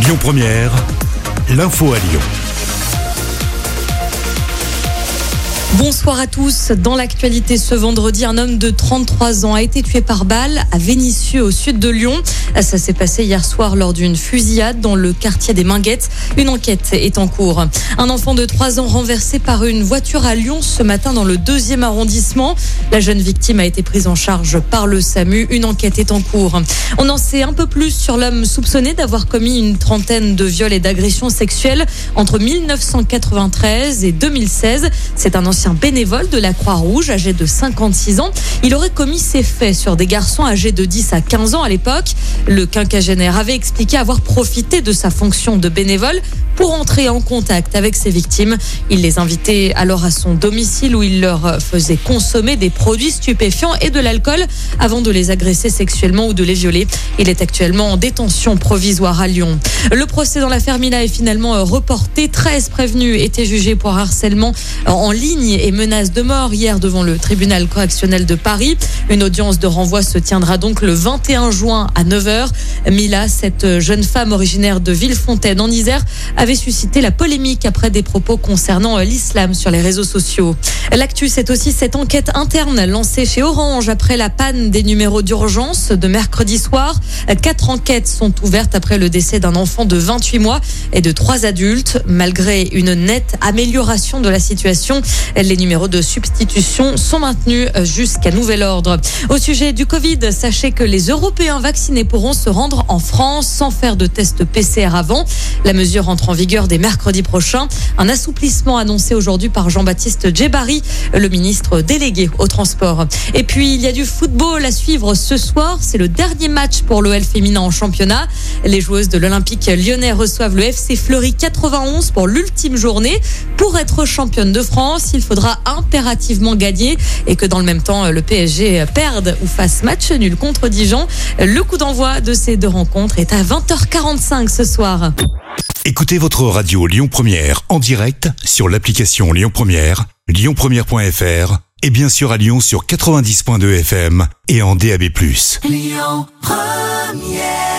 Lyon Première, l'info à Lyon. Bonsoir à tous. Dans l'actualité ce vendredi, un homme de 33 ans a été tué par balle à Vénissieux au sud de Lyon. Ça s'est passé hier soir lors d'une fusillade dans le quartier des Minguettes. Une enquête est en cours. Un enfant de 3 ans renversé par une voiture à Lyon ce matin dans le deuxième arrondissement. La jeune victime a été prise en charge par le SAMU. Une enquête est en cours. On en sait un peu plus sur l'homme soupçonné d'avoir commis une trentaine de viols et d'agressions sexuelles entre 1993 et 2016. C'est un ancien bénévole de la Croix-Rouge, âgé de 56 ans. Il aurait commis ces faits sur des garçons âgés de 10 à 15 ans à l'époque. Le quinquagénaire avait expliqué avoir profité de sa fonction de bénévole pour entrer en contact avec ses victimes. Il les invitait alors à son domicile où il leur faisait consommer des produits stupéfiants et de l'alcool avant de les agresser sexuellement ou de les violer. Il est actuellement en détention provisoire à Lyon. Le procès dans l'affaire Mila est finalement reporté. 13 prévenus étaient jugés pour harcèlement en ligne et menaces de mort hier devant le tribunal correctionnel de Paris. Une audience de renvoi se tiendra donc le 21 juin à 9h. Mila, cette jeune femme originaire de Villefontaine en Isère, avait suscité la polémique après des propos concernant l'islam sur les réseaux sociaux. L'actu, c'est aussi cette enquête interne lancée chez Orange après la panne des numéros d'urgence de mercredi soir. Quatre enquêtes sont ouvertes après le décès d'un enfant de 28 mois et de trois adultes. Malgré une nette amélioration de la situation, les numéros de substitution sont maintenus jusqu'à nouvel ordre. Au sujet du Covid, sachez que les Européens vaccinés pourront se rendre en France sans faire de test PCR avant. La mesure entre en vigueur dès mercredi prochain. Un assouplissement annoncé aujourd'hui par Jean-Baptiste Djebari, le ministre délégué au transport. Et puis, il y a du football à suivre ce soir. C'est le dernier match pour l'OL féminin en championnat. Les joueuses de l'Olympique lyonnais reçoivent le FC Fleury 91 pour l'ultime journée. Pour être championne de France, il faudra impérativement gagner et que dans le même temps, le PSG perde ou fasse match nul contre Dijon. Le coup d'envoi de ces deux rencontres est à 20h45 ce soir. Écoutez votre radio Lyon Première en direct sur l'application Lyon Première, lyonpremière.fr et bien sûr à Lyon sur 90.2 FM et en DAB+. Lyon Première